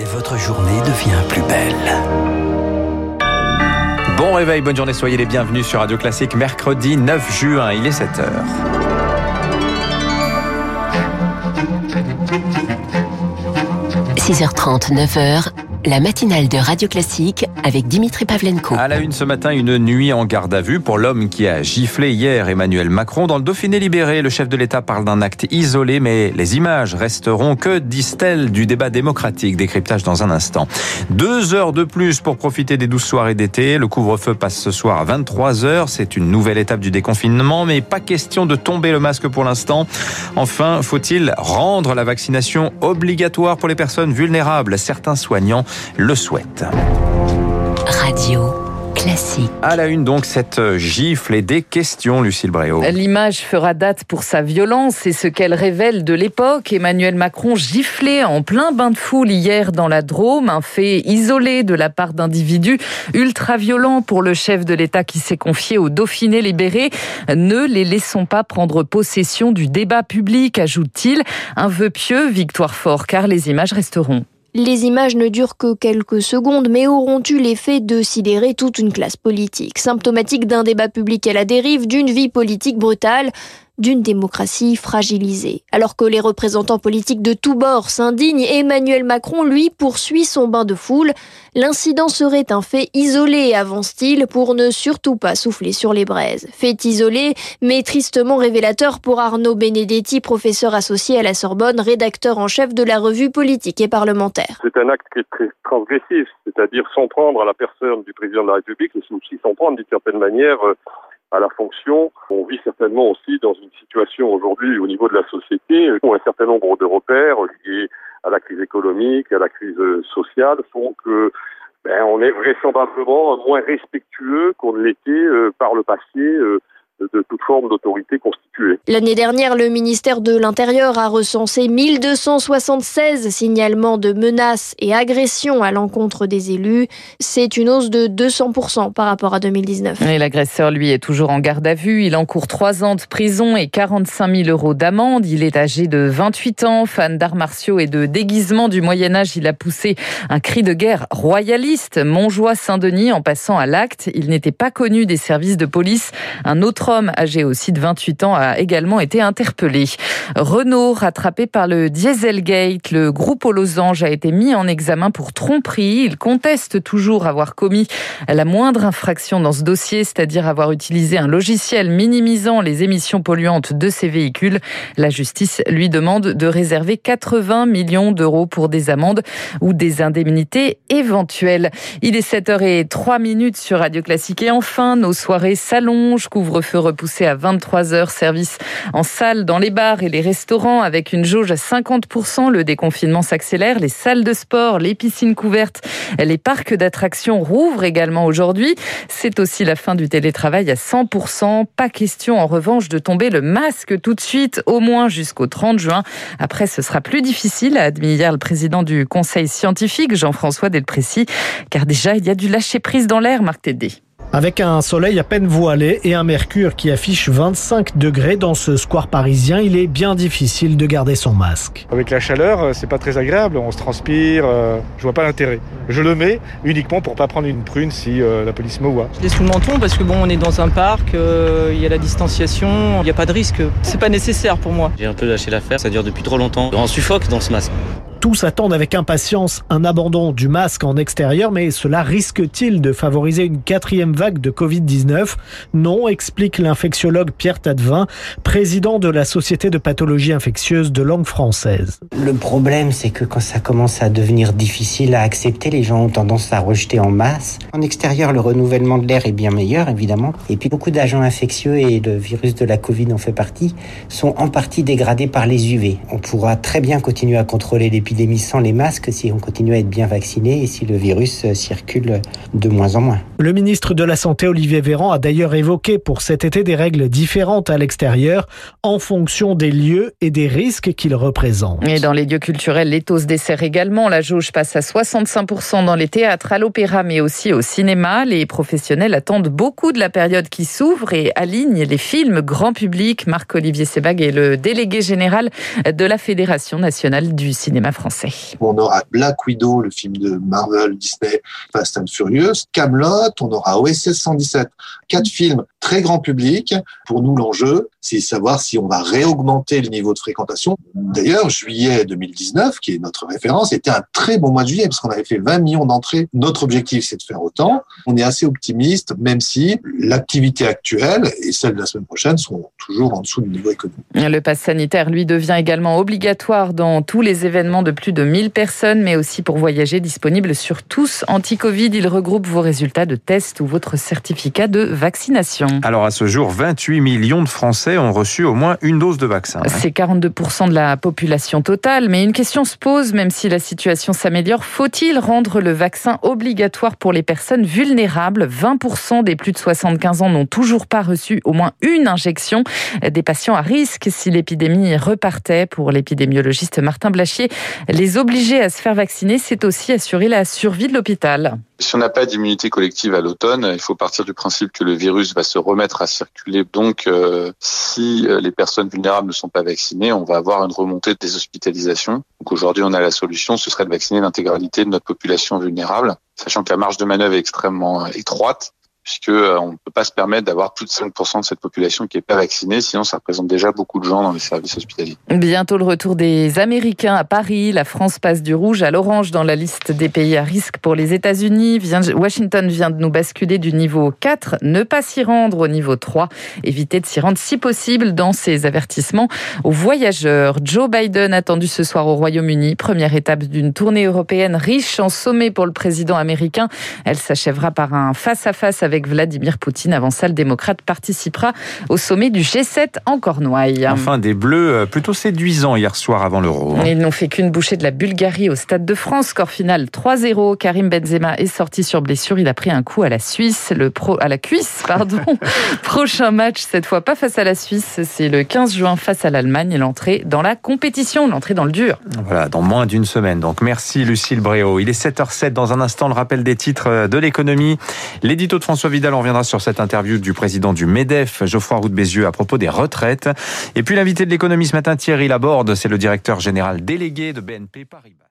Et votre journée devient plus belle. Bon réveil, bonne journée, soyez les bienvenus sur Radio Classique, mercredi 9 juin, il est 7h. – 6h30, 9h, la matinale de Radio Classique avec Dimitri Pavlenko. À la une ce matin, une nuit en garde à vue pour l'homme qui a giflé hier Emmanuel Macron. Dans le Dauphiné libéré, le chef de l'État parle d'un acte isolé, mais les images resteront que, disent-elles, du débat démocratique. Décryptage dans un instant. Deux heures de plus pour profiter des douze soirées d'été. Le couvre-feu passe ce soir à 23 heures. C'est une nouvelle étape du déconfinement, mais pas question de tomber le masque pour l'instant. Enfin, faut-il rendre la vaccination obligatoire pour les personnes vulnérables? Certains soignants le souhaite. Radio classique. À la une donc cette gifle et des questions, Lucille Bréau. L'image fera date pour sa violence et ce qu'elle révèle de l'époque. Emmanuel Macron giflé en plein bain de foule hier dans la Drôme, un fait isolé de la part d'individus ultra violents pour le chef de l'État qui s'est confié au Dauphiné libéré. Ne les laissons pas prendre possession du débat public, ajoute-t-il. Un vœu pieux, victoire fort, car les images resteront. Les images ne durent que quelques secondes, mais auront eu l'effet de sidérer toute une classe politique, symptomatique d'un débat public à la dérive, d'une vie politique brutale d'une démocratie fragilisée. Alors que les représentants politiques de tous bords s'indignent, Emmanuel Macron, lui, poursuit son bain de foule. L'incident serait un fait isolé, avance-t-il, pour ne surtout pas souffler sur les braises. Fait isolé, mais tristement révélateur pour Arnaud Benedetti, professeur associé à la Sorbonne, rédacteur en chef de la revue politique et parlementaire. C'est un acte qui est très transgressif, c'est-à-dire s'en prendre à la personne du président de la République et aussi s'en prendre d'une certaine manière euh, à la fonction. On vit certainement aussi dans une situation aujourd'hui au niveau de la société où un certain nombre de repères liés à la crise économique, à la crise sociale font que ben, on est vraisemblablement moins respectueux qu'on l'était euh, par le passé euh, de toute forme d'autorité constituée. L'année dernière, le ministère de l'Intérieur a recensé 1276 signalements de menaces et agressions à l'encontre des élus. C'est une hausse de 200% par rapport à 2019. Et l'agresseur, lui, est toujours en garde à vue. Il encourt 3 ans de prison et 45 000 euros d'amende. Il est âgé de 28 ans, fan d'arts martiaux et de déguisement du Moyen-Âge. Il a poussé un cri de guerre royaliste. Montjoie-Saint-Denis, en passant à l'acte, il n'était pas connu des services de police. Un autre homme âgé aussi de 28 ans a également été interpellé. Renault, rattrapé par le Dieselgate, le groupe aux losanges a été mis en examen pour tromperie. Il conteste toujours avoir commis la moindre infraction dans ce dossier, c'est-à-dire avoir utilisé un logiciel minimisant les émissions polluantes de ses véhicules. La justice lui demande de réserver 80 millions d'euros pour des amendes ou des indemnités éventuelles. Il est 7h03 minutes sur Radio Classique et enfin nos soirées s'allongent, couvre-feu repoussé à 23 heures, service en salle, dans les bars et les restaurants avec une jauge à 50%. Le déconfinement s'accélère. Les salles de sport, les piscines couvertes, les parcs d'attractions rouvrent également aujourd'hui. C'est aussi la fin du télétravail à 100%. Pas question en revanche de tomber le masque tout de suite, au moins jusqu'au 30 juin. Après, ce sera plus difficile, a admis hier le président du conseil scientifique, Jean-François Delprécy, car déjà il y a du lâcher prise dans l'air, Marc Tédé. Avec un soleil à peine voilé et un mercure qui affiche 25 degrés dans ce square parisien, il est bien difficile de garder son masque. Avec la chaleur, euh, c'est pas très agréable, on se transpire, euh, je vois pas l'intérêt. Je le mets uniquement pour pas prendre une prune si euh, la police me voit. Je l'ai sous le menton parce que bon, on est dans un parc, il y a la distanciation, il n'y a pas de risque. C'est pas nécessaire pour moi. J'ai un peu lâché l'affaire, ça dure depuis trop longtemps. On suffoque dans ce masque. Tous attendent avec impatience un abandon du masque en extérieur, mais cela risque-t-il de favoriser une quatrième vague de Covid-19 Non, explique l'infectiologue Pierre Tadevin, président de la Société de pathologie infectieuse de langue française. Le problème, c'est que quand ça commence à devenir difficile à accepter, les gens ont tendance à rejeter en masse. En extérieur, le renouvellement de l'air est bien meilleur, évidemment. Et puis beaucoup d'agents infectieux, et le virus de la Covid en fait partie, sont en partie dégradés par les UV. On pourra très bien continuer à contrôler l'épidémie l'épidémie sans les masques si on continue à être bien vacciné et si le virus euh, circule de moins en moins. Le ministre de la Santé, Olivier Véran, a d'ailleurs évoqué pour cet été des règles différentes à l'extérieur en fonction des lieux et des risques qu'ils représentent. Et dans les lieux culturels, l'étau se dessert également. La jauge passe à 65% dans les théâtres, à l'opéra, mais aussi au cinéma. Les professionnels attendent beaucoup de la période qui s'ouvre et alignent les films grand public. Marc-Olivier Sebag est le délégué général de la Fédération nationale du cinéma français On aura Black Widow, le film de Marvel, Disney, Fast and Furious, Camelot, on aura OSS 117. Quatre films très grand public. Pour nous, l'enjeu, c'est savoir si on va réaugmenter le niveau de fréquentation. D'ailleurs, juillet 2019, qui est notre référence, était un très bon mois de juillet parce qu'on avait fait 20 millions d'entrées. Notre objectif, c'est de faire autant. On est assez optimiste, même si l'activité actuelle et celle de la semaine prochaine sont toujours en dessous du niveau économique. Le pass sanitaire, lui, devient également obligatoire dans tous les événements de plus de 1000 personnes, mais aussi pour voyager, disponible sur tous anti-Covid. Il regroupe vos résultats de test ou votre certificat de vaccination. Alors à ce jour, 28 millions de Français ont reçu au moins une dose de vaccin. C'est 42% de la population totale, mais une question se pose, même si la situation s'améliore, faut-il rendre le vaccin obligatoire pour les personnes vulnérables? 20% des plus de 75 ans n'ont toujours pas reçu au moins une injection. Des patients à risque si l'épidémie repartait. Pour l'épidémiologiste Martin Blachier, les obliger à se faire vacciner, c'est aussi assurer la survie de l'hôpital. Si on n'a pas d'immunité collective à l'automne, il faut partir du principe que le virus va se remettre à circuler. Donc, euh, si euh, les personnes vulnérables ne sont pas vaccinées, on va avoir une remontée des hospitalisations. Donc aujourd'hui, on a la solution, ce serait de vacciner l'intégralité de notre population vulnérable, sachant que la marge de manœuvre est extrêmement étroite puisque euh, on ne peut pas se permettre d'avoir plus de 5% de cette population qui est pas vaccinée, sinon ça représente déjà beaucoup de gens dans les services hospitaliers. Bientôt le retour des Américains à Paris, la France passe du rouge à l'orange dans la liste des pays à risque pour les États-Unis. Washington vient de nous basculer du niveau 4, ne pas s'y rendre au niveau 3, éviter de s'y rendre si possible dans ses avertissements aux voyageurs. Joe Biden attendu ce soir au Royaume-Uni, première étape d'une tournée européenne riche en sommets pour le président américain. Elle s'achèvera par un face-à-face avec Vladimir Poutine. Avant ça, le démocrate participera au sommet du G7 en Cornouailles. Enfin, des bleus euh, plutôt séduisants hier soir avant l'Euro. Ils n'ont fait qu'une bouchée de la Bulgarie au Stade de France. Score final 3-0. Karim Benzema est sorti sur blessure. Il a pris un coup à la Suisse, le pro, à la cuisse, pardon. Prochain match, cette fois pas face à la Suisse, c'est le 15 juin face à l'Allemagne. L'entrée dans la compétition, l'entrée dans le dur. Voilà, dans moins d'une semaine. Donc merci Lucille Bréau. Il est 7h07. Dans un instant, le rappel des titres euh, de l'économie. L'édito de François Vidal, on reviendra sur cette interview du président du MEDEF, Geoffroy Roux de Bézieux, à propos des retraites. Et puis l'invité de l'économie ce matin, Thierry Laborde, c'est le directeur général délégué de BNP Paribas.